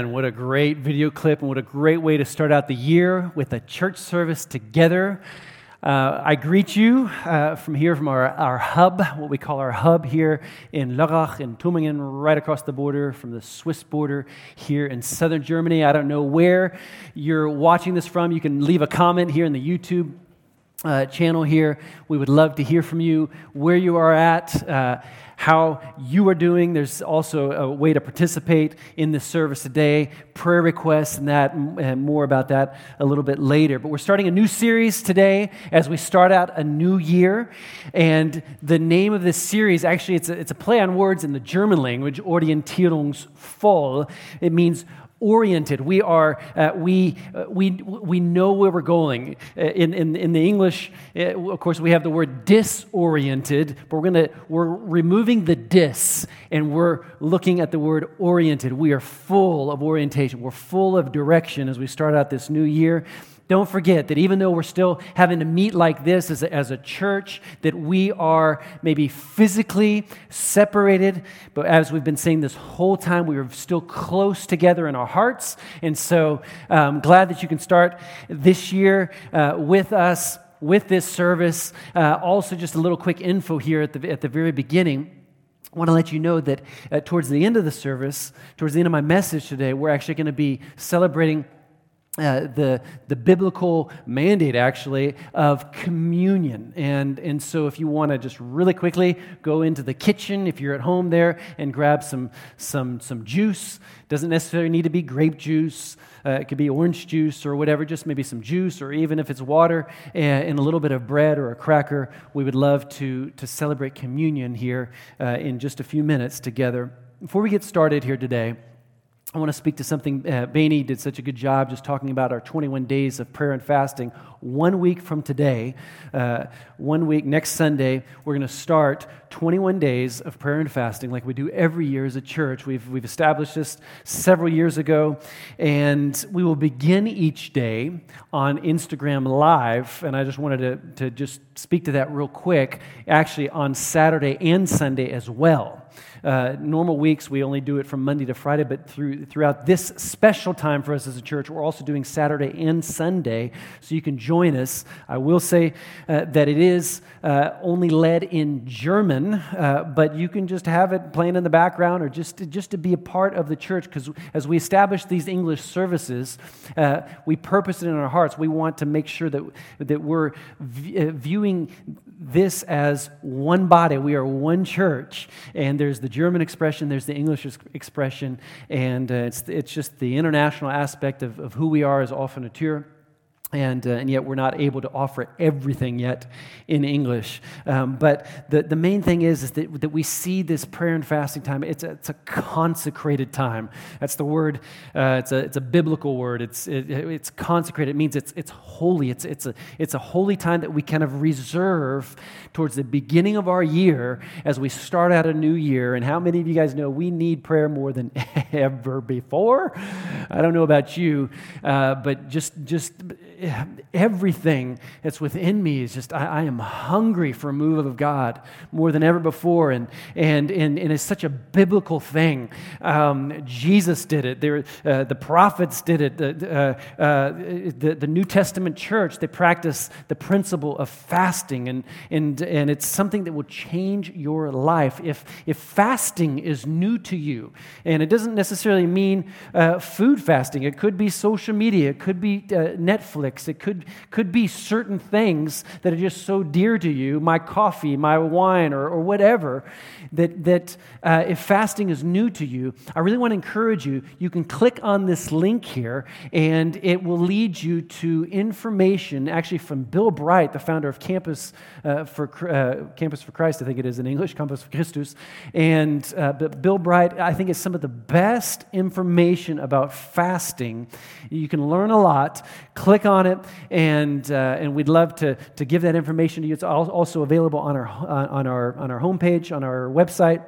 And what a great video clip, and what a great way to start out the year with a church service together. Uh, I greet you uh, from here, from our, our hub, what we call our hub here in Lörrach in Tumringen, right across the border from the Swiss border here in southern Germany. I don't know where you're watching this from. You can leave a comment here in the YouTube uh, channel here. We would love to hear from you where you are at, uh, how you are doing. There's also a way to participate in this service today, prayer requests, and that, and more about that a little bit later. But we're starting a new series today as we start out a new year. And the name of this series, actually, it's a, it's a play on words in the German language, Orientierungsvoll. It means oriented. We are, uh, we, uh, we, we know where we're going. Uh, in, in, in the English, uh, of course, we have the word disoriented, but we're, gonna, we're removing the dis and we're looking at the word oriented. We are full of orientation. We're full of direction as we start out this new year. Don't forget that even though we're still having to meet like this as a, as a church, that we are maybe physically separated, but as we've been saying this whole time, we are still close together in our hearts. And so I'm um, glad that you can start this year uh, with us with this service. Uh, also, just a little quick info here at the, at the very beginning. I want to let you know that uh, towards the end of the service, towards the end of my message today, we're actually going to be celebrating uh, the, the biblical mandate, actually, of communion. And, and so, if you want to just really quickly go into the kitchen, if you're at home there, and grab some, some, some juice, doesn't necessarily need to be grape juice, uh, it could be orange juice or whatever, just maybe some juice, or even if it's water and, and, a little bit of bread or a cracker. We would love to, to celebrate communion here uh, in just a few minutes together. Before we get started here today, I want to speak to something. Uh, Bainey did such a good job just talking about our 21 days of prayer and fasting. One week from today, uh, one week next Sunday, we're going to start 21 days of prayer and fasting like we do every year as a church. We've, we've established this several years ago, and we will begin each day on Instagram Live. And I just wanted to, to just speak to that real quick, actually, on Saturday and Sunday as well. Uh, normal weeks, we only do it from Monday to Friday, but through, throughout this special time for us as a church, we're also doing Saturday and Sunday, so you can join us. I will say uh, that it is uh, only led in German, uh, but you can just have it playing in the background or just to, just to be a part of the church, because as we establish these English services, uh, we purpose it in our hearts. We want to make sure that, that we're v- uh, viewing this as one body. We are one church, and there's the German expression, there's the English expression, and uh, it's, it's just the international aspect of, of who we are as Offenatur and, uh, and yet we're not able to offer everything yet in English. Um, but the, the main thing is, is that, that we see this prayer and fasting time, it's a, it's a consecrated time. That's the word, uh, it's, a, it's a biblical word. It's, it, it's consecrated. It means it's, it's holy. It's, it's, a, it's a holy time that we kind of reserve towards the beginning of our year as we start out a new year. And how many of you guys know we need prayer more than ever before? I don't know about you, uh, but just, just, everything that's within me is just, I, I, am hungry for a move of God more than ever before. And, and, and, and it's such a biblical thing. Um, Jesus did it, there, uh, the prophets did it, the, uh, uh, the, the, New Testament church, they practice the principle of fasting. And, and, and it's something that will change your life. If, if fasting is new to you, and it doesn't necessarily mean uh, food fasting, it could be social media, it could be uh, It could, could be certain things that are just so dear to you, my coffee, my wine, or, or whatever, that, that uh, if fasting is new to you, I really want to encourage you. You can click on this link here, and it will lead you to information actually from Bill Bright, the founder of Campus, uh, for, uh, Campus for Christ, I think it is in English, Campus for Christus. And uh, but Bill Bright, I think, is some of the best information about fasting. You can learn a lot. Click on it, and, uh, and we'd love to, to give that information to you. It's also available on our, on our, on our homepage, on our website.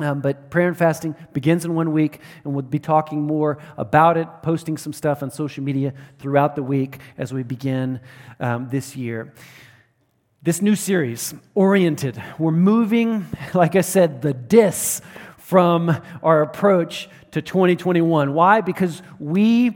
Um, but prayer and fasting begins in one week, and we'll be talking more about it, posting some stuff on social media throughout the week as we begin um, this year. This new series, Oriented, we're moving, like I said, the dis from our approach to 2021. Why? Because we, uh,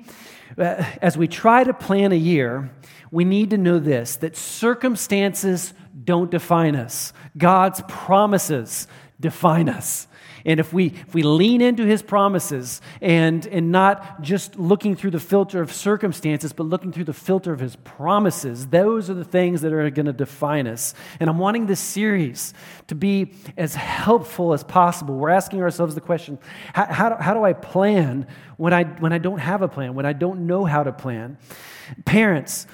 Uh, as we try to plan a year, we need to know this that circumstances don't define us, God's promises define us. And if we, if we lean into his promises and, and not just looking through the filter of circumstances, but looking through the filter of his promises, those are the things that are going to define us. And I'm wanting this series to be as helpful as possible. We're asking ourselves the question how, how, do, how do I plan when I, when I don't have a plan, when I don't know how to plan? Parents,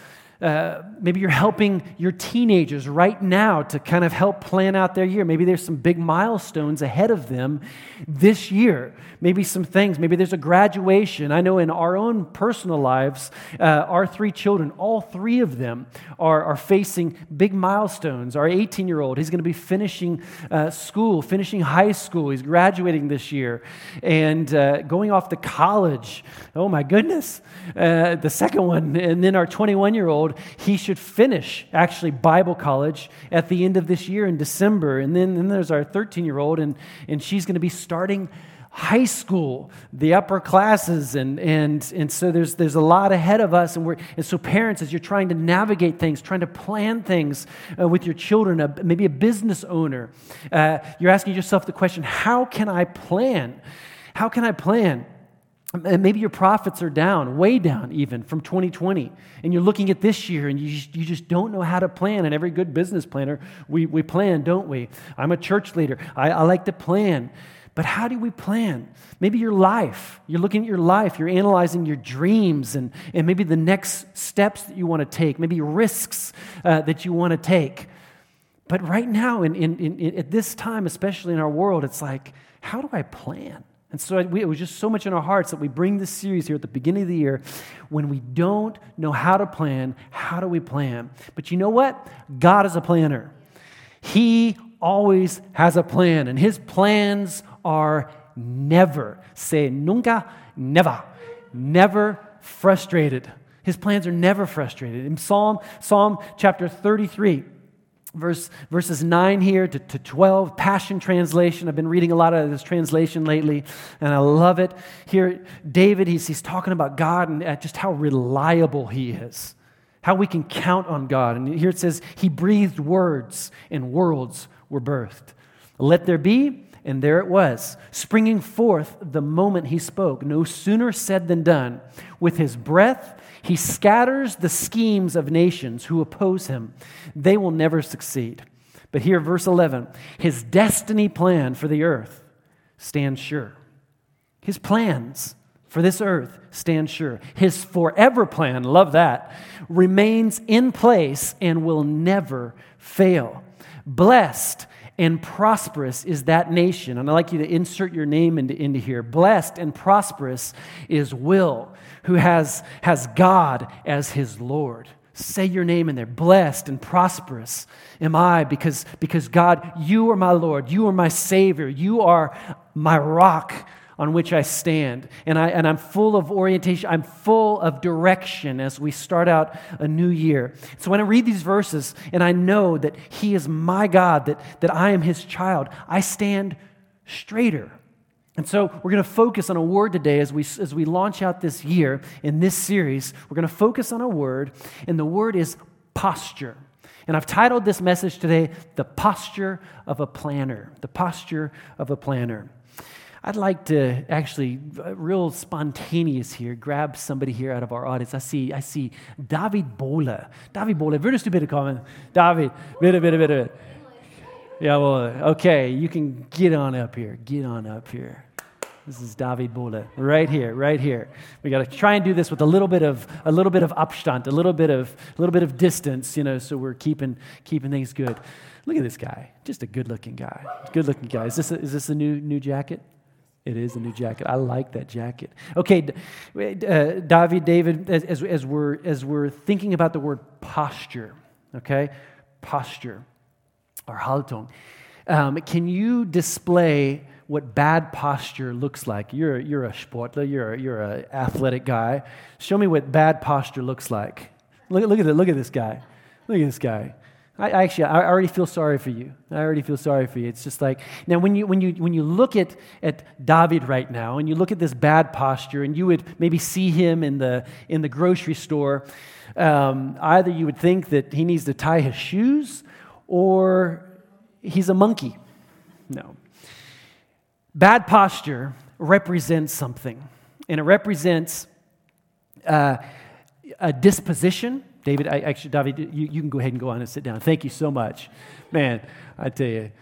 uh, maybe you're helping your teenagers right now to kind of help plan out their year. Maybe there's some big milestones ahead of them this year. Maybe some things. Maybe there's a graduation. I know in our own personal lives, uh, our three children, all three of them are, are facing big milestones. Our 18 year old, he's going to be finishing uh, school, finishing high school. He's graduating this year and uh, going off to college. Oh my goodness. Uh, the second one. And then our 21 year old, he should finish actually Bible college at the end of this year in December. And then, then there's our 13 year old, and, and she's going to be starting high school, the upper classes, and, and, and so there's, there's a lot ahead of us. And, we're, and so, parents, as you're trying to navigate things, trying to plan things uh, with your children, maybe a business owner, uh, you're asking yourself the question how can I plan? How can I plan? And maybe your profits are down, way down even from 2020. And you're looking at this year and you just, you just don't know how to plan. And every good business planner, we, we plan, don't we? I'm a church leader. I, I like to plan. But how do we plan? Maybe your life. You're looking at your life. You're analyzing your dreams and, and maybe the next steps that you want to take, maybe risks uh, that you want to take. But right now, in, in, in, at this time, especially in our world, it's like, how do I plan? And so it was just so much in our hearts that we bring this series here at the beginning of the year. When we don't know how to plan, how do we plan? But you know what? God is a planner. He always has a plan, and his plans are never, say nunca, never, never frustrated. His plans are never frustrated. In Psalm, Psalm chapter 33, verse, verses 9 here to, to 12, Passion Translation. I've been reading a lot of this translation lately, and I love it. Here, David, he's, he's talking about God and uh, just how reliable he is, how we can count on God. And here it says, He breathed words, and worlds were birthed. Let there be, and there it was, springing forth the moment he spoke. No sooner said than done. With his breath, he scatters the schemes of nations who oppose him. They will never succeed. But here, verse 11 his destiny plan for the earth stands sure. His plans for this earth stand sure. His forever plan, love that, remains in place and will never fail. Blessed and prosperous is that nation. And I'd like you to insert your name into, into here. Blessed and prosperous is Will, who has, has God as his Lord. Say your name in there. Blessed and prosperous am I because, because God, you are my Lord. You are my Savior. You are my rock on which I stand. And, I, and I'm full of orientation, I'm full of direction as we start out a new year. So when I read these verses and I know that He is my God, that, that I am His child, I stand straighter. And so we're going to focus on a word today as we, as we launch out this year in this series. We're going to focus on a word, and the word is posture. And I've titled this message today, The Posture of a Planner. The Posture of a Planner. I'd like to actually, uh, real spontaneous here, grab somebody here out of our audience. I see, I see David Bola. David Bola, würdest du bitte kommen? David, bitte, bitte, bitte. Yeah, well, okay, you can get on up here. Get on up here. This is David Bola, right here, right here. We got to try and do this with a little bit of a little bit of Abstand, a little bit of a little bit of distance, you know, so we're keeping keeping things good. Look at this guy, just a good-looking guy. Good-looking guy. Is this a, is this a new new jacket? It is a new jacket. I like that jacket. Okay, uh, David, David, as, as, we're, as we're thinking about the word posture, okay, posture or Haltung, um, can you display what bad posture looks like? You're, you're a sportler, you're, you're an athletic guy. Show me what bad posture looks like. Look, look, at it, look at this guy. Look at this guy. I, I actually, I already feel sorry for you. I already feel sorry for you. It's just like, now when you, when you, when you look at, at David right now and you look at this bad posture and you would maybe see him in the, in the grocery store, um, either you would think that he needs to tie his shoes or he's a monkey. No. Bad posture represents something, and it represents uh, a disposition. David, I, actually, David, you, you can go ahead and go on and sit down. Thank you so much. Man, I tell you,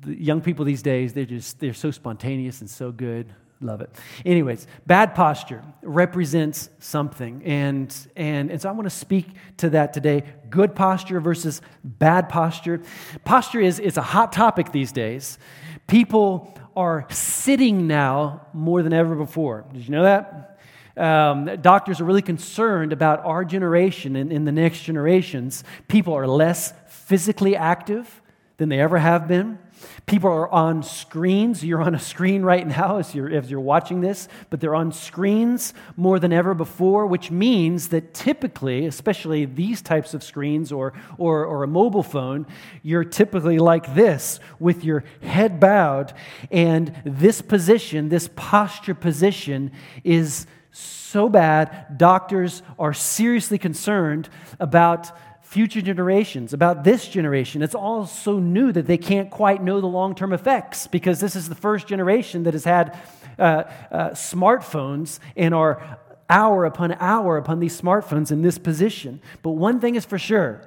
the young people these days, they're just, they're so spontaneous and so good. Love it. Anyways, bad posture represents something. And, and, and so I want to speak to that today. Good posture versus bad posture. Posture is, is a hot topic these days. People are sitting now more than ever before. Did you know that? Um, doctors are really concerned about our generation and in the next generations. People are less physically active than they ever have been. People are on screens. You're on a screen right now as you're, as you're watching this, but they're on screens more than ever before, which means that typically, especially these types of screens or, or, or a mobile phone, you're typically like this with your head bowed. And this position, this posture position, is so bad, doctors are seriously concerned about future generations, about this generation. It's all so new that they can't quite know the long term effects because this is the first generation that has had uh, uh, smartphones and are hour upon hour upon these smartphones in this position. But one thing is for sure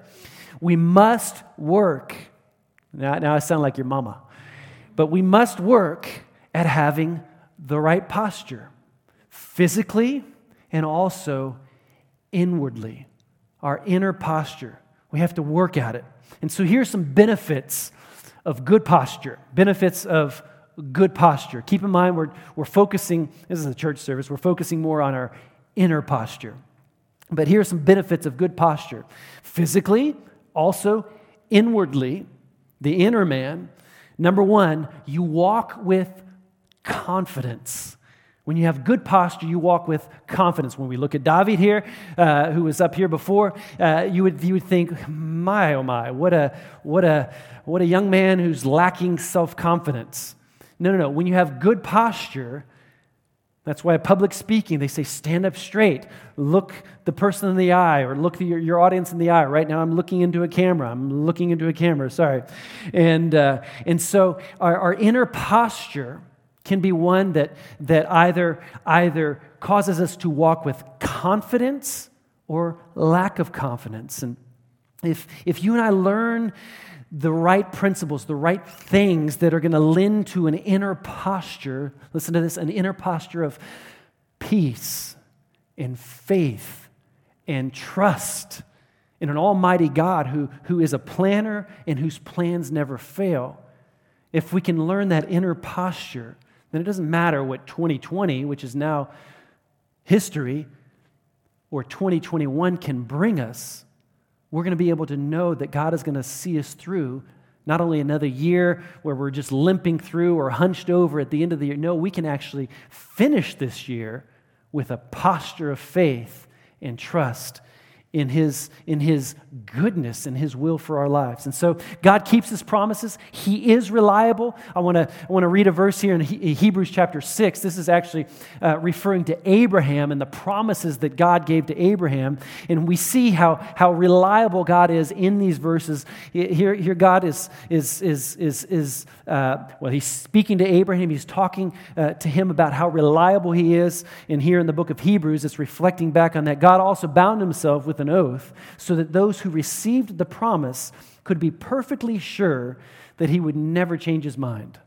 we must work. Now, now I sound like your mama, but we must work at having the right posture physically and also inwardly our inner posture. We have to work at it. And so here's some benefits of good posture. Benefits of good posture. Keep in mind, we're, we're focusing, this is a church service, we're focusing more on our inner posture. But here are some benefits of good posture physically, also inwardly, the inner man. Number one, you walk with confidence. When you have good posture, you walk with confidence. When we look at David here, uh, who was up here before, uh, you, would, you would think, my, oh my, what a, what a, what a young man who's lacking self confidence. No, no, no. When you have good posture, that's why public speaking, they say stand up straight, look the person in the eye, or look your, your audience in the eye. Right now, I'm looking into a camera. I'm looking into a camera, sorry. And, uh, and so our, our inner posture, can be one that, that either, either causes us to walk with confidence or lack of confidence. And if, if you and I learn the right principles, the right things that are going to lend to an inner posture, listen to this, an inner posture of peace and faith and trust in an almighty God who, who is a planner and whose plans never fail. If we can learn that inner posture, then it doesn't matter what 2020, which is now history, or 2021 can bring us. We're going to be able to know that God is going to see us through not only another year where we're just limping through or hunched over at the end of the year. No, we can actually finish this year with a posture of faith and trust in his, in his goodness and his will for our lives. And so God keeps his promises. He is reliable. I want to I wanna read a verse here in Hebrews chapter 6. This is actually uh, referring to Abraham and the promises that God gave to Abraham. And we see how, how reliable God is in these verses. Here, here God is, is, is, is, is uh, well, he's speaking to Abraham. He's talking uh, to him about how reliable he is. And here in the book of Hebrews, it's reflecting back on that. God also bound himself with an oath so that those who received the promise could be perfectly sure that he would never change his mind.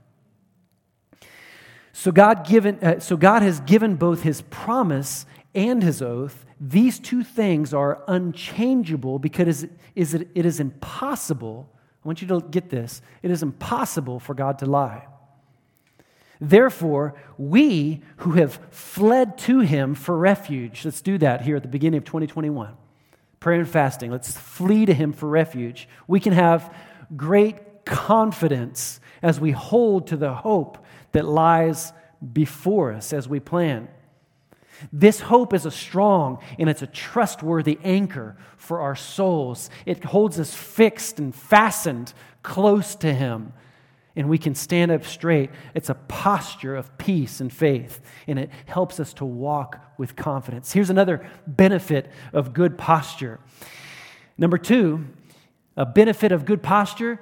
So God, given, uh, so God has given both his promise and his oath. These two things are unchangeable because it is, it is impossible. I want you to get this. It is impossible for God to lie. Therefore, we who have fled to him for refuge, let's do that here at the beginning of 2021 prayer and fasting. Let's flee to Him for refuge. We can have great confidence as we hold to the hope that lies before us as we plan. This hope is a strong and it's a trustworthy anchor for our souls. It holds us fixed and fastened close to Him, and we can stand up straight. It's a posture of peace and faith, and it helps us to walk with confidence. Here's another benefit of good posture. Number two, a benefit of good posture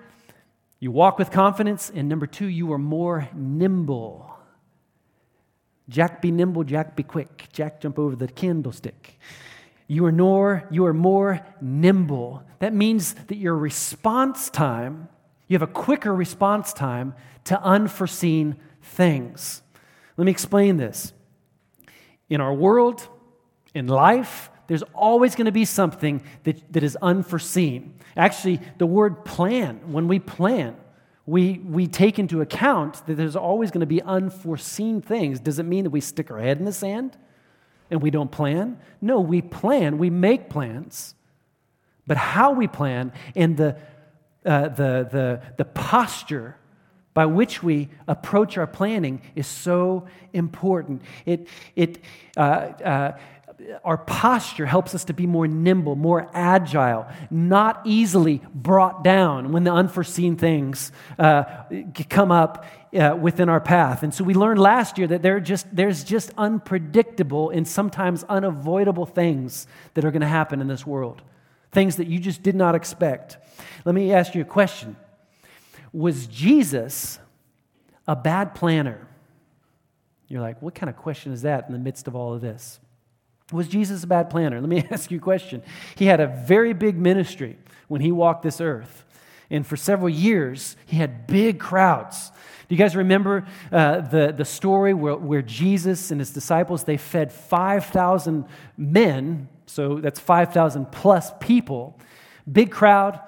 you walk with confidence, and number two, you are more nimble. Jack be nimble, Jack be quick. Jack jump over the candlestick. You are more, you are more nimble. That means that your response time, you have a quicker response time to unforeseen things. Let me explain this. In our world, in life, there's always going to be something that, that is unforeseen. Actually, the word plan, when we plan, we, we take into account that there's always going to be unforeseen things. Does it mean that we stick our head in the sand and we don't plan? No, we plan, we make plans. But how we plan and the, uh, the, the, the posture by which we approach our planning is so important. It, it, uh, uh, our posture helps us to be more nimble, more agile, not easily brought down when the unforeseen things uh, come up uh, within our path. And so we learned last year that there just, there's just unpredictable and sometimes unavoidable things that are going to happen in this world, things that you just did not expect. Let me ask you a question Was Jesus a bad planner? You're like, what kind of question is that in the midst of all of this? Was Jesus a bad planner? Let me ask you a question. He had a very big ministry when he walked this earth. And for several years, he had big crowds. Do you guys remember uh, the, the story where, where Jesus and his disciples, they fed 5,000 men, so that's 5,000 plus people. Big crowd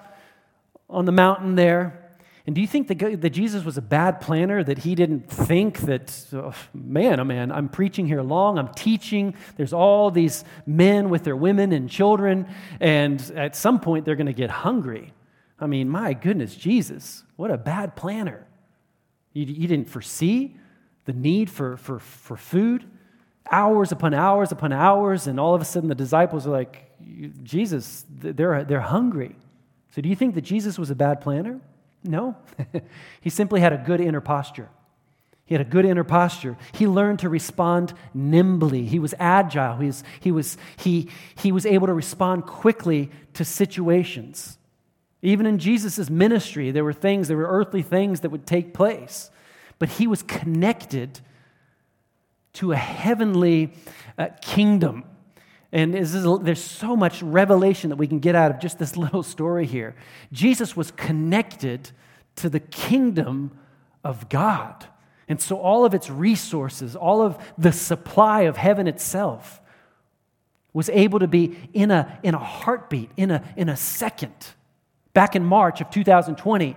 on the mountain there. And do you think that, that Jesus was a bad planner, that he didn't think that, oh, man, oh man, I'm preaching here long, I'm teaching, there's all these men with their women and children, and at some point they're going to get hungry. I mean, my goodness, Jesus, what a bad planner. You, you didn't foresee the need for, for, for food, hours upon hours upon hours, and all of a sudden the disciples are like, Jesus, they're, they're hungry. So do you think that Jesus was a bad planner? No. he simply had a good inner posture. He had a good inner posture. He learned to respond nimbly. He was agile. He was, he was, he, he was able to respond quickly to situations. Even in Jesus' ministry, there were things, there were earthly things that would take place. But he was connected to a heavenly uh, kingdom and there's so much revelation that we can get out of just this little story here. Jesus was connected to the kingdom of God. And so all of its resources, all of the supply of heaven itself was able to be in a, in a heartbeat, in a, in a second. Back in March of 2020,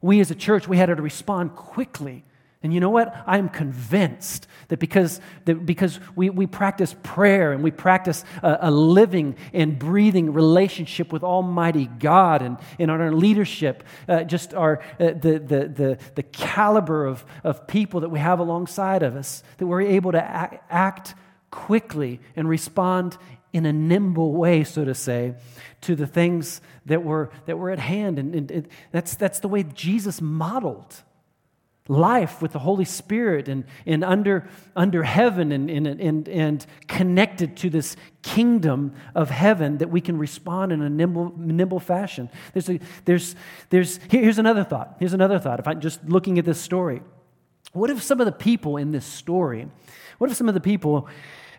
we as a church, we had to respond quickly and you know what? I am convinced that because, that because we, we practice prayer and we practice a, a, living and breathing relationship with Almighty God and in our leadership, uh, just our, uh, the, the, the, the caliber of, of people that we have alongside of us, that we're able to act, act quickly and respond in a nimble way, so to say, to the things that were, that were at hand. And, and, and that's, that's the way Jesus modeled life with the Holy Spirit and, and under, under heaven and, and, and, and connected to this kingdom of heaven that we can respond in a nimble, nimble fashion. There's, a, there's, there's, here's another thought. Here's another thought. If I'm just looking at this story, what if some of the people in this story, what if some of the people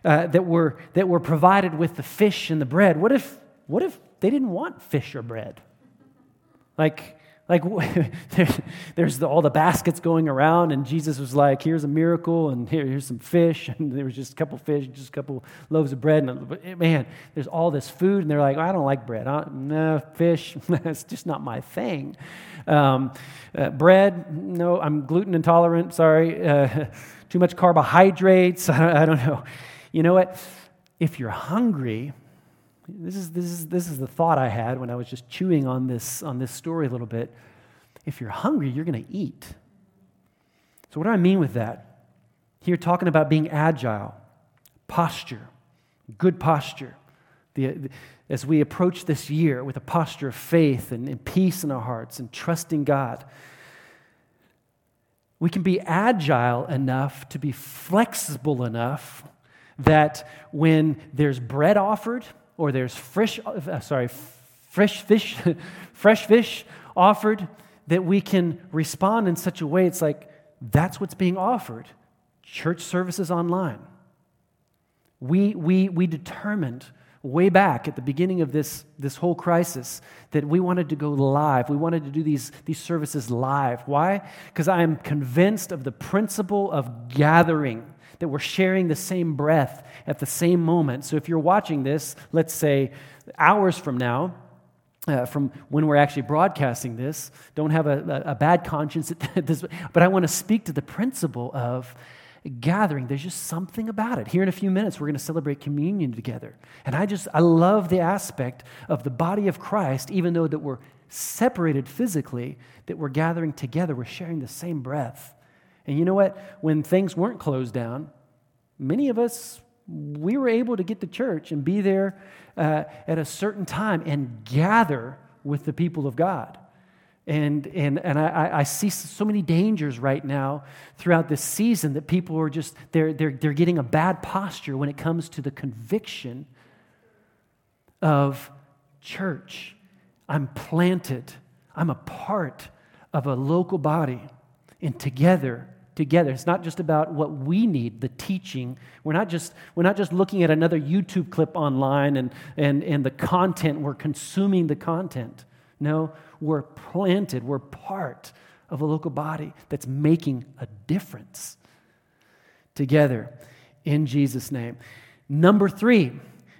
uh, that, were, that were provided with the fish and the bread, what if, what if they didn't want fish or bread? Like, like, there's the, all the baskets going around, and Jesus was like, here's a miracle, and here, here's some fish, and there was just a couple fish, just a couple loaves of bread. And man, there's all this food, and they're like, I don't like bread. I no, fish, that's just not my thing. Um, uh, bread, no, I'm gluten intolerant, sorry. Uh, too much carbohydrates, I don't know. You know what? If you're hungry, this is, this, is, this is the thought I had when I was just chewing on this, on this story a little bit. If you're hungry, you're going to eat. So, what do I mean with that? Here, talking about being agile, posture, good posture. The, as we approach this year with a posture of faith and, and peace in our hearts and trusting God, we can be agile enough to be flexible enough that when there's bread offered or there's fresh, uh, sorry, fresh fish, fresh fish offered, that we can respond in such a way it's like, that's what's being offered. Church services online. We, we, we determined way back at the beginning of this, this whole crisis that we wanted to go live. We wanted to do these, these services live. Why? Because I am convinced of the principle of gathering, that we're sharing the same breath at the same moment. So if you're watching this, let's say hours from now, uh, from when we're actually broadcasting this, don't have a, a, a bad conscience at this, but I want to speak to the principle of gathering. There's just something about it. Here in a few minutes, we're going to celebrate communion together. And I just, I love the aspect of the body of Christ, even though that we're separated physically, that we're gathering together, we're sharing the same breath. And you know what? When things weren't closed down, many of us, we were able to get to church and be there uh, at a certain time and gather with the people of God. And, and, and I, I see so many dangers right now throughout this season that people are just, they're, they're, they're getting a bad posture when it comes to the conviction of church. I'm planted, I'm a part of a local body, and together, together. It's not just about what we need, the teaching. We're not just, we're not just looking at another YouTube clip online and, and, and the content, we're consuming the content. No, we're planted, we're part of a local body that's making a difference together in Jesus' name. Number three,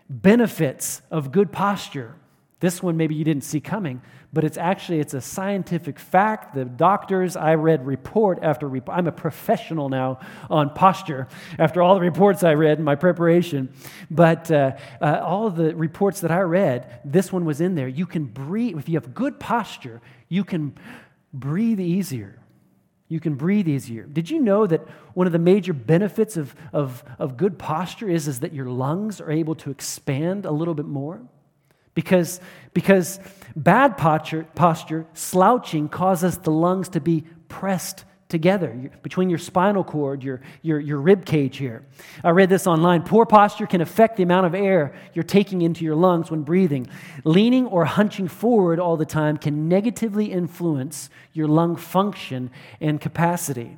benefits of good posture. This one maybe you didn't see coming, but it's actually it's a scientific fact. The doctors I read report after report. I'm a professional now on posture after all the reports I read in my preparation. But uh, uh, all the reports that I read, this one was in there. You can breathe if you have good posture. You can breathe easier. You can breathe easier. Did you know that one of the major benefits of, of, of good posture is, is that your lungs are able to expand a little bit more? Because, because bad posture, posture, slouching, causes the lungs to be pressed together between your spinal cord, your, your, your rib cage here. I read this online. Poor posture can affect the amount of air you're taking into your lungs when breathing. Leaning or hunching forward all the time can negatively influence your lung function and capacity.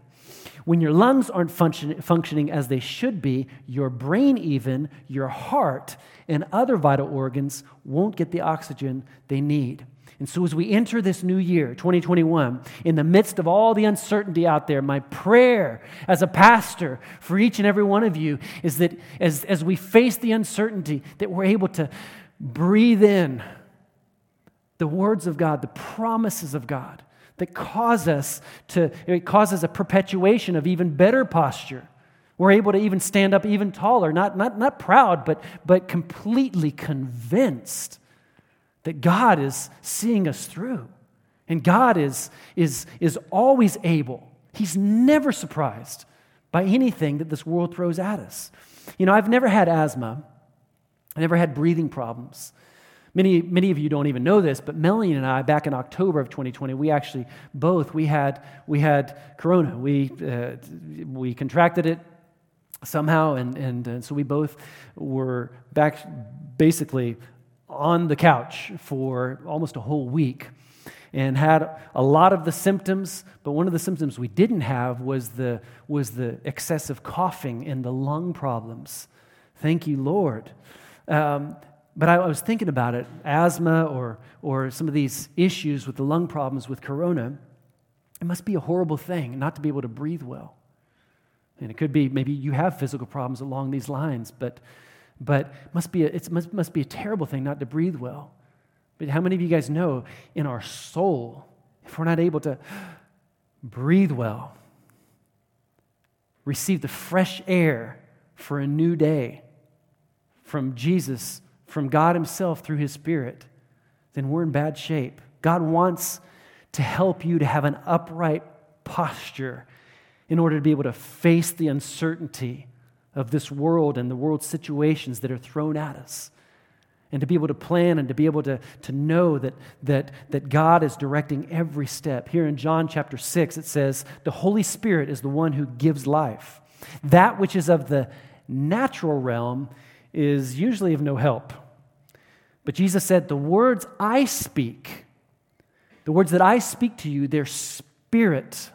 When your lungs aren't function, functioning as they should be, your brain, even, your heart, and other vital organs won't get the oxygen they need. And so, as we enter this new year, 2021, in the midst of all the uncertainty out there, my prayer as a pastor for each and every one of you is that as, as we face the uncertainty, that we're able to breathe in the words of God, the promises of God, that cause us to, it causes a perpetuation of even better posture. We're able to even stand up even taller, not, not, not proud, but, but completely convinced that God is seeing us through. And God is, is, is always able, He's never surprised by anything that this world throws at us. You know, I've never had asthma, I never had breathing problems. Many, many of you don't even know this, but Melanie and I, back in October of 2020, we actually both we had we had corona. We uh, we contracted it somehow, and, and and so we both were back basically on the couch for almost a whole week, and had a lot of the symptoms. But one of the symptoms we didn't have was the was the excessive coughing and the lung problems. Thank you, Lord. Um, but I, was thinking about it asthma or, or some of these issues with the lung problems with corona. It must be a horrible thing not to be able to breathe well. And it could be maybe you have physical problems along these lines, but, but must be a, it must, must be a terrible thing not to breathe well. But how many of you guys know in our soul, if we're not able to breathe well, receive the fresh air for a new day from Jesus from God Himself through His Spirit, then we're in bad shape. God wants to help you to have an upright posture in order to be able to face the uncertainty of this world and the world situations that are thrown at us. And to be able to plan and to be able to, to know that, that, that God is directing every step. Here in John chapter 6, it says, The Holy Spirit is the one who gives life. That which is of the natural realm is usually of no help. But Jesus said, The words I speak, the words that I speak to you, they're spirit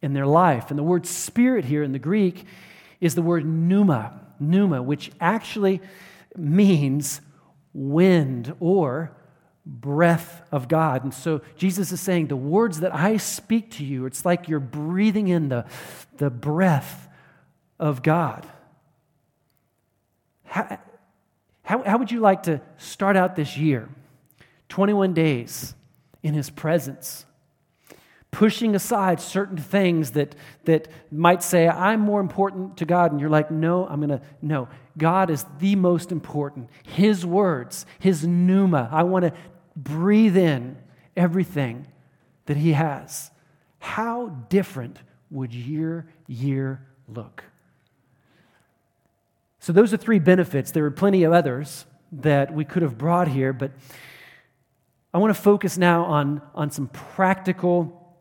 in their life. And the word spirit here in the Greek is the word pneuma, pneuma, which actually means wind or breath of God. And so Jesus is saying, The words that I speak to you, it's like you're breathing in the, the breath of God. How, how, how would you like to start out this year? 21 days in His presence, pushing aside certain things that, that might say, I'm more important to God. And you're like, no, I'm going to, no. God is the most important. His words, His pneuma. I want to breathe in everything that He has. How different would your year look? So, those are three benefits. There are plenty of others that we could have brought here, but I want to focus now on, on some practical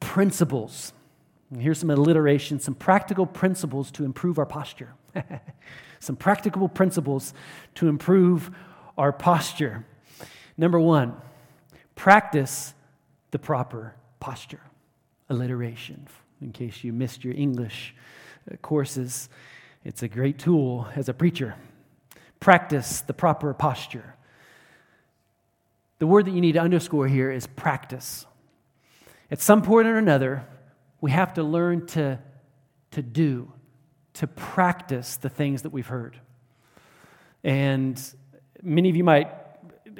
principles. And here's some alliteration, some practical principles to improve our posture. some practical principles to improve our posture. Number one, practice the proper posture. Alliteration, in case you missed your English uh, courses. It's a great tool as a preacher. Practice the proper posture. The word that you need to underscore here is practice. At some point or another, we have to learn to, to do, to practice the things that we've heard. And many of you might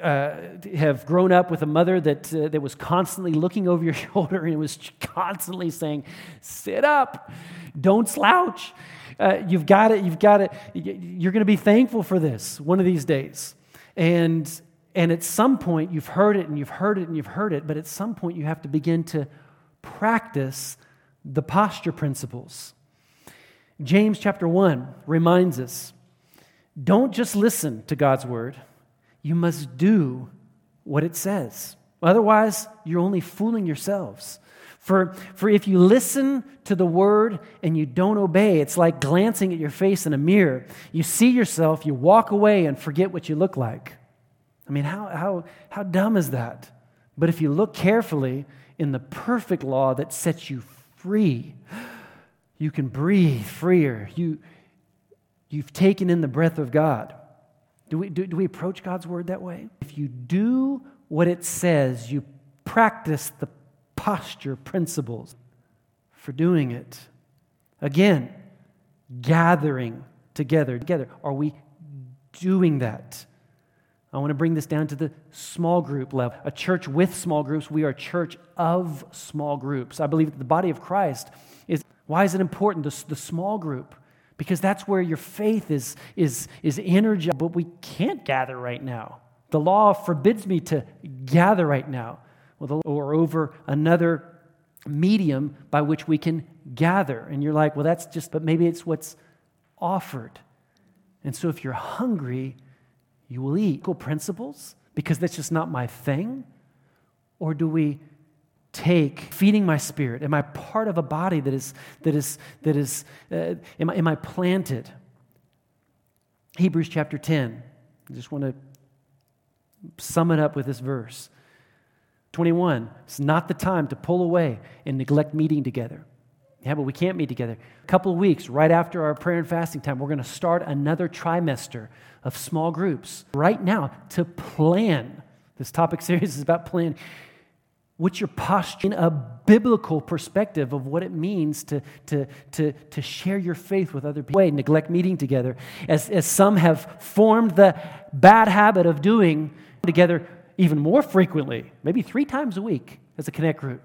uh, have grown up with a mother that, uh, that was constantly looking over your shoulder and was constantly saying, Sit up, don't slouch. Uh, you've got it, you've got it. You're going to be thankful for this one of these days. And, and at some point, you've heard it and you've heard it and you've heard it, but at some point, you have to begin to practice the posture principles. James chapter 1 reminds us don't just listen to God's word, you must do what it says. Otherwise, you're only fooling yourselves. For, for if you listen to the word and you don't obey, it's like glancing at your face in a mirror. You see yourself, you walk away and forget what you look like. I mean, how, how, how dumb is that? But if you look carefully in the perfect law that sets you free, you can breathe freer. You, you've taken in the breath of God. Do we, do, do we approach God's word that way? If you do what it says, you practice the posture principles for doing it. Again, gathering together. Together. Are we doing that? I want to bring this down to the small group level. A church with small groups. We are a church of small groups. I believe that the body of Christ is. Why is it important? The, the small group. Because that's where your faith is, is, is energized. But we can't gather right now. The law forbids me to gather right now or over another medium by which we can gather. And you're like, well, that's just, but maybe it's what's offered. And so if you're hungry, you will eat. Principles, because that's just not my thing? Or do we take feeding my spirit? Am I part of a body that is, that is, that is, uh, am, I, am I planted? Hebrews chapter 10. I just want to sum it up with this verse. 21, it's not the time to pull away and neglect meeting together. Yeah, but we can't meet together. A couple of weeks right after our prayer and fasting time, we're going to start another trimester of small groups right now to plan. This topic series is about plan. What's your posture in a biblical perspective of what it means to, to, to, to share your faith with other people? Neglect meeting together. As, as some have formed the bad habit of doing together even more frequently, maybe three times a week as a connect group.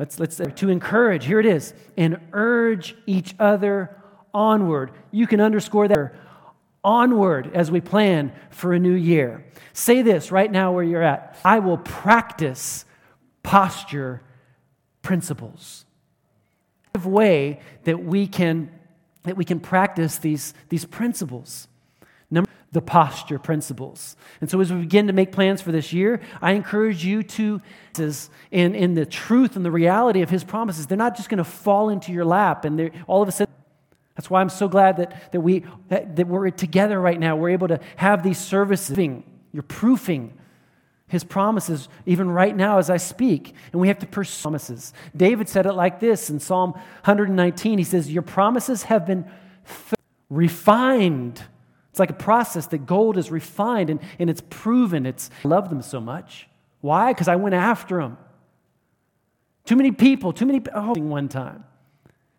Let's, let's to encourage, here it is, and urge each other onward. You can underscore that onward as we plan for a new year. Say this right now where you're at I will practice posture principles. Way that we can that we can practice these, these principles. The posture principles. And so as we begin to make plans for this year, I encourage you to in, in the truth and the reality of his promises. They're not just going to fall into your lap and all of a sudden that's why I'm so glad that, that, we, that, that we're together right now. We're able to have these services. You're proofing his promises even right now as I speak. And we have to pursue promises. David said it like this in Psalm 119. He says, Your promises have been refined. It's like a process that gold is refined and, and it's proven. It's I love them so much. Why? Because I went after them. Too many people, too many oh, one time.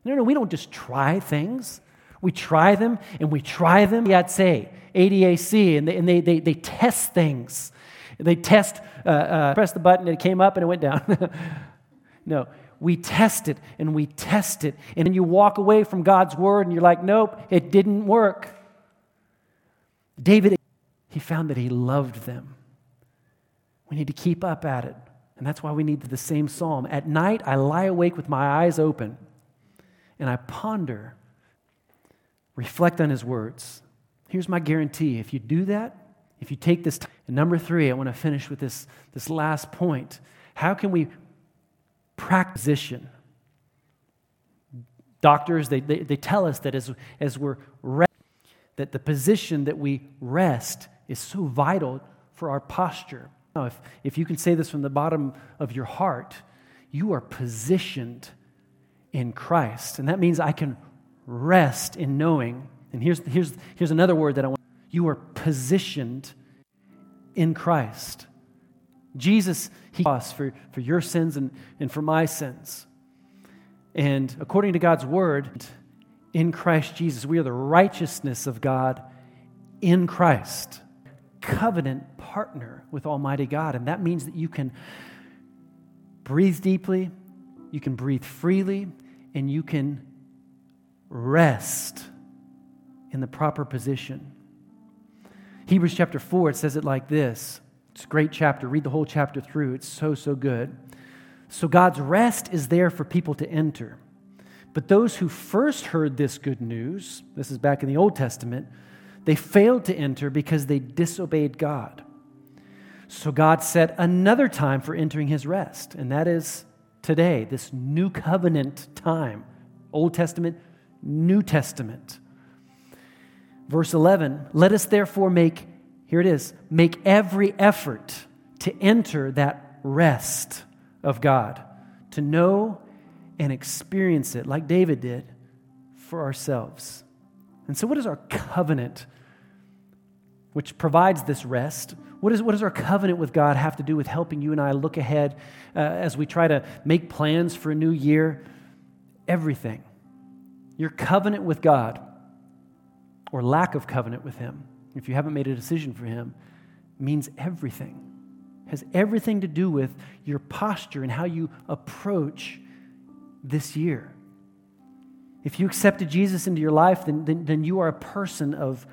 No, no, we don't just try things. We try them and we try them. Yet say ADAC, and they, and they, they, they test things. They test, uh, uh, press the button, and it came up and it went down. no, we test it and we test it. And then you walk away from God's word and you're like, nope, it didn't work. David, he found that he loved them. We need to keep up at it. And that's why we need the same psalm. At night, I lie awake with my eyes open and I ponder, reflect on his words. Here's my guarantee if you do that, if you take this number three, I want to finish with this, this last point. How can we practice? Doctors, they, they, they tell us that as, as we're rest, that the position that we rest is so vital for our posture. Now, if, if you can say this from the bottom of your heart, you are positioned in Christ. And that means I can rest in knowing. And here's, here's, here's another word that I want you are positioned in Christ. Jesus, He us for, for your sins and, and for my sins. And according to God's word, in Christ Jesus, we are the righteousness of God in Christ. Covenant partner with Almighty God. And that means that you can breathe deeply, you can breathe freely, and you can rest in the proper position. Hebrews chapter 4, it says it like this. It's a great chapter. Read the whole chapter through. It's so, so good. So God's rest is there for people to enter. But those who first heard this good news, this is back in the Old Testament, they failed to enter because they disobeyed God. So God set another time for entering his rest, and that is today, this new covenant time. Old Testament, New Testament. Verse 11, let us therefore make, here it is, make every effort to enter that rest of God, to know and experience it like David did for ourselves. And so, what is our covenant which provides this rest? What, is, what does our covenant with God have to do with helping you and I look ahead uh, as we try to make plans for a new year? Everything. Your covenant with God or lack of covenant with Him, if you haven't made a decision for Him, means everything. Has everything to do with your posture and how you approach this year. If you accepted Jesus into your life, then, then, then you are a person of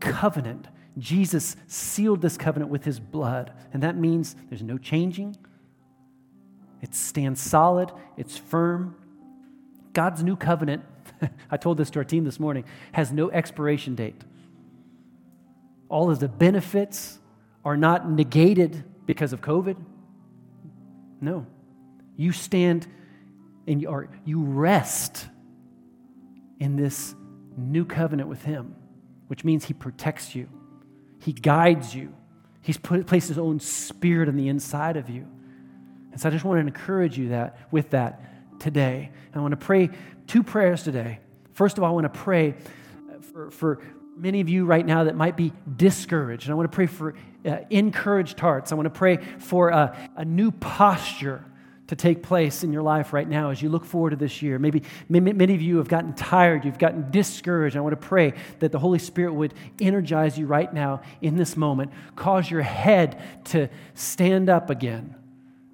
covenant. Jesus sealed this covenant with his blood, and that means there's no changing. It stands solid, it's firm. God's new covenant I told this to our team this morning, has no expiration date. All of the benefits are not negated because of COVID. No. You stand and you, you rest in this new covenant with Him, which means He protects you, He guides you, He's put, placed His own spirit on the inside of you. And so I just want to encourage you that with that today. I want to pray two prayers today. First of all, I want to pray for, for many of you right now that might be discouraged. And I want to pray for uh, encouraged hearts. I want to pray for a new posture to take place in your life right now as you look forward to this year. Maybe many of you have gotten tired, you've gotten discouraged. I want to pray that the Holy Spirit would energize you right now in this moment, cause your head to stand up again,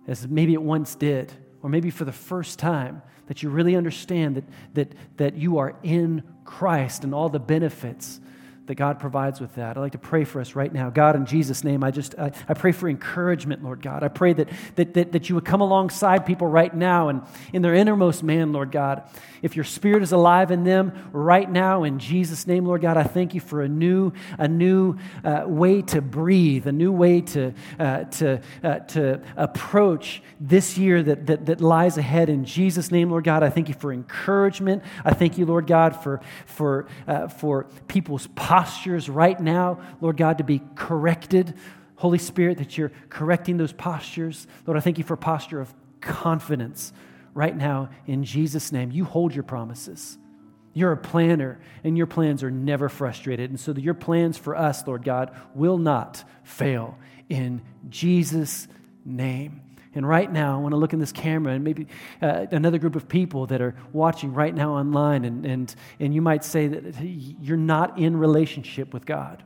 as maybe it once did, or maybe for the first time that you really understand that, that, that you are in Christ and all the benefits that God provides with that. I'd like to pray for us right now. God, in Jesus' name, I just I, I pray for encouragement, Lord God. I pray that, that, that, that you would come alongside people right now and in their innermost man, Lord God. If your spirit is alive in them right now, in Jesus' name, Lord God, I thank you for a new, a new uh, way to breathe, a new way to, uh, to, uh, to approach this year that, that, that lies ahead. In Jesus' name, Lord God, I thank you for encouragement. I thank you, Lord God, for, for, uh, for people's postures right now, Lord God, to be corrected. Holy Spirit, that you're correcting those postures. Lord, I thank you for a posture of confidence right now in Jesus' name. You hold your promises. You're a planner, and your plans are never frustrated. And so your plans for us, Lord God, will not fail in Jesus' name. And right now, I want to look in this camera and maybe uh, another group of people that are watching right now online, and, and, and you might say that you're not in relationship with God.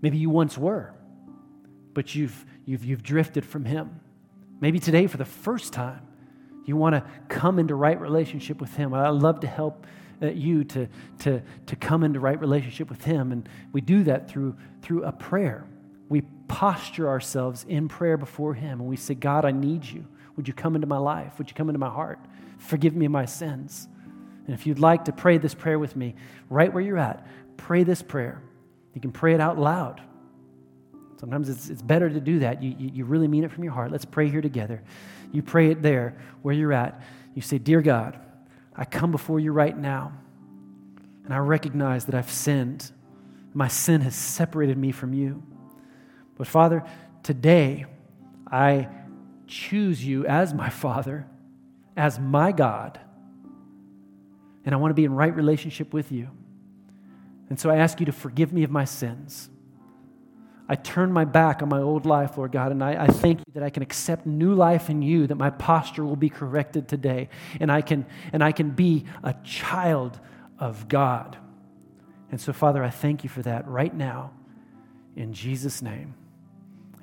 Maybe you once were, but you've, you've, you've drifted from Him. Maybe today, for the first time, you want to come into right relationship with Him. I'd love to help uh, you to, to, to come into right relationship with Him. And we do that through, through a prayer. Posture ourselves in prayer before Him and we say, God, I need you. Would you come into my life? Would you come into my heart? Forgive me my sins. And if you'd like to pray this prayer with me, right where you're at, pray this prayer. You can pray it out loud. Sometimes it's, it's better to do that. You, you, you really mean it from your heart. Let's pray here together. You pray it there where you're at. You say, Dear God, I come before you right now, and I recognize that I've sinned. My sin has separated me from you. But Father, today I choose you as my Father, as my God, and I want to be in right relationship with you. And so I ask you to forgive me of my sins. I turn my back on my old life, Lord God, and I, I, thank you that I can accept new life in you, that my posture will be corrected today, and I can, and I can be a child of God. And so, Father, I thank you for that right now. In Jesus' name,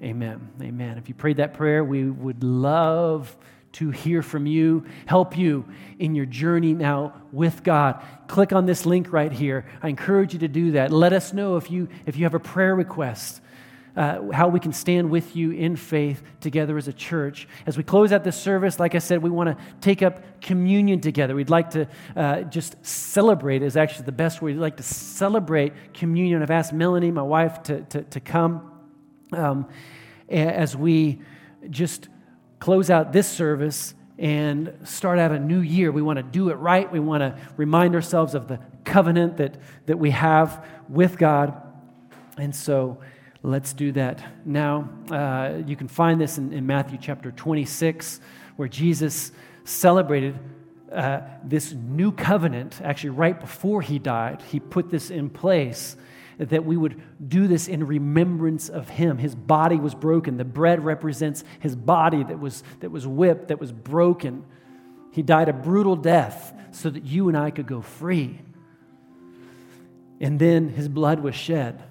amen. Amen. If you prayed that prayer, we would love to hear from you, help you in your journey now with God. Click on this link right here. I encourage you to do that. Let us know if you if you have a prayer request uh, how we can stand with you in faith together as a church. As we close out this service, like I said, we want to take up communion together. We'd like to uh, just celebrate, is actually the best word. We'd like to celebrate communion. I've asked Melanie, my wife, to, to, to come um, as we just close out this service and start out a new year. We want to do it right. We want to remind ourselves of the covenant that, that we have with God. And so, Let's do that now. Uh, you can find this in, in, Matthew chapter 26, where Jesus celebrated uh, this new covenant. Actually, right before he died, he put this in place that we would do this in remembrance of him. His body was broken. The bread represents his body that was, that was whipped, that was broken. He died a brutal death so that you and I could go free. And then his blood was shed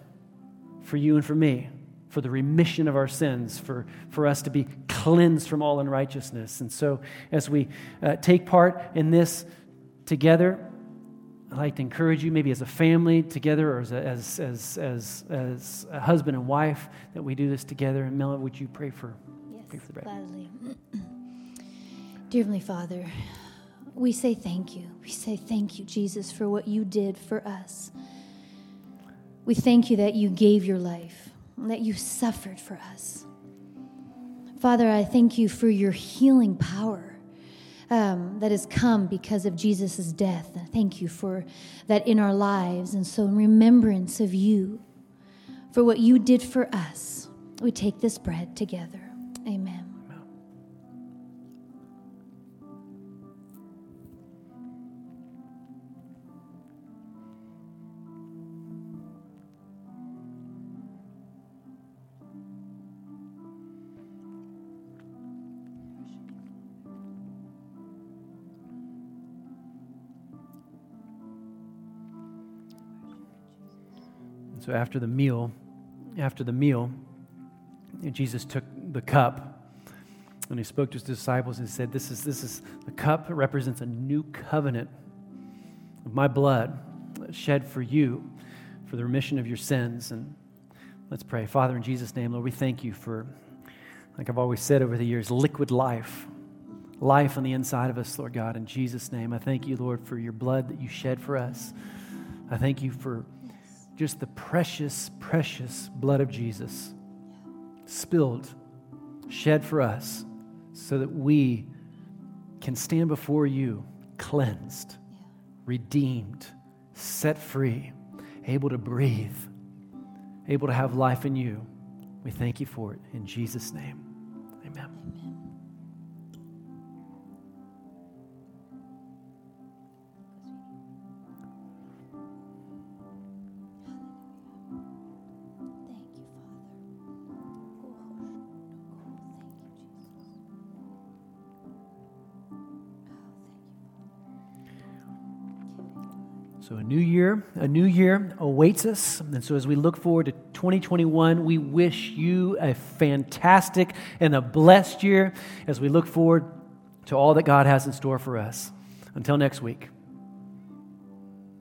for you and for me, for the remission of our sins, for, for us to be cleansed from all unrighteousness. And so, as we uh, take part in this together, I'd like to encourage you, maybe as a family together or as, a, as, as, as, as a husband and wife, that we do this together. And Mela, would you pray for, yes, pray for the gladly. Dear Heavenly Father, we say thank you. We say thank you, Jesus, for what you did for us. We thank you that you gave your life, that you suffered for us. Father, I thank you for your healing power um, that has come because of Jesus' death. Thank you for that in our lives. And so, in remembrance of you, for what you did for us, we take this bread together. Amen. So after the meal, after the meal, Jesus took the cup and he spoke to his disciples and said, This is, this is the cup represents a new covenant of my blood shed for you, for the remission of your sins. And let's pray. Father, in Jesus' name, Lord, we thank you for, like I've always said over the years, liquid life. Life on the inside of us, Lord God, in Jesus' name. I thank you, Lord, for your blood that you shed for us. I thank you for just the precious, precious blood of Jesus spilled, shed for us, so that we can stand before you cleansed, redeemed, set free, able to breathe, able to have life in you. We thank you for it in Jesus' name. Amen. Amen. So, a new year, a new year awaits us. And so, as we look forward to 2021, we wish you a fantastic and a blessed year as we look forward to all that God has in store for us. Until next week.